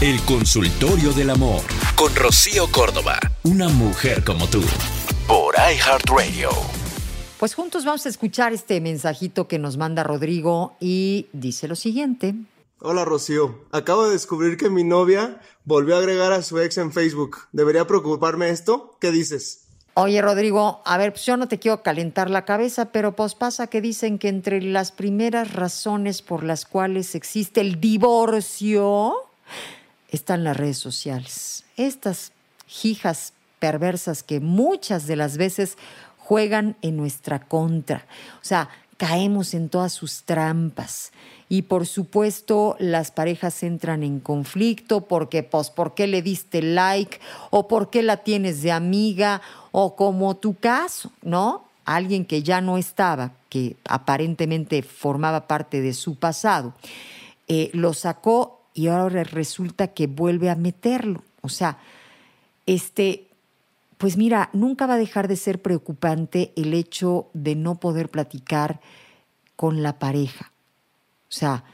El consultorio del amor con Rocío Córdoba. Una mujer como tú. Por iHeartRadio. Pues juntos vamos a escuchar este mensajito que nos manda Rodrigo y dice lo siguiente. Hola Rocío, acabo de descubrir que mi novia volvió a agregar a su ex en Facebook. ¿Debería preocuparme esto? ¿Qué dices? Oye, Rodrigo, a ver, pues yo no te quiero calentar la cabeza, pero pues pasa que dicen que entre las primeras razones por las cuales existe el divorcio están las redes sociales. Estas hijas perversas que muchas de las veces juegan en nuestra contra. O sea, caemos en todas sus trampas. Y por supuesto, las parejas entran en conflicto porque, pues, ¿por qué le diste like? ¿O por qué la tienes de amiga? O como tu caso, ¿no? Alguien que ya no estaba, que aparentemente formaba parte de su pasado, eh, lo sacó y ahora resulta que vuelve a meterlo. O sea, este, pues mira, nunca va a dejar de ser preocupante el hecho de no poder platicar con la pareja. O sea,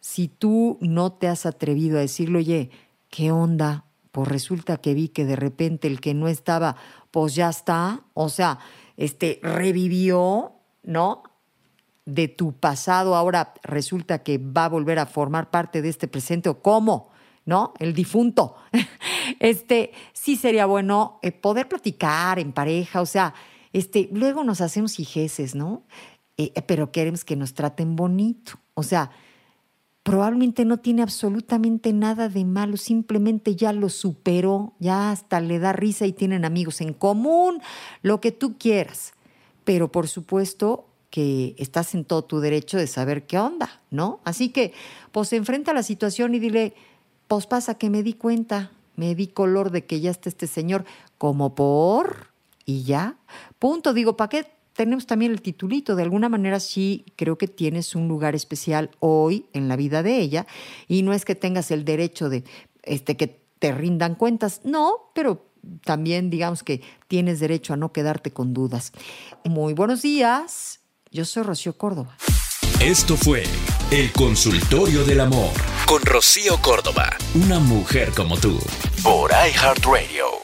si tú no te has atrevido a decirle, oye, ¿qué onda? Pues resulta que vi que de repente el que no estaba, pues ya está. O sea, este revivió, ¿no? De tu pasado, ahora resulta que va a volver a formar parte de este presente. ¿O cómo? ¿No? El difunto. Este, sí sería bueno eh, poder platicar en pareja, o sea, este, luego nos hacemos hijeces, ¿no? Eh, pero queremos que nos traten bonito. O sea, probablemente no tiene absolutamente nada de malo, simplemente ya lo superó, ya hasta le da risa y tienen amigos en común, lo que tú quieras. Pero por supuesto que estás en todo tu derecho de saber qué onda, ¿no? Así que, pues enfrenta la situación y dile, pues pasa que me di cuenta, me di color de que ya está este señor, como por, y ya, punto, digo, ¿para qué tenemos también el titulito. De alguna manera sí creo que tienes un lugar especial hoy en la vida de ella y no es que tengas el derecho de este, que te rindan cuentas, no, pero también digamos que tienes derecho a no quedarte con dudas. Muy buenos días, yo soy Rocío Córdoba. Esto fue El Consultorio del Amor con Rocío Córdoba, una mujer como tú, por iHeartRadio.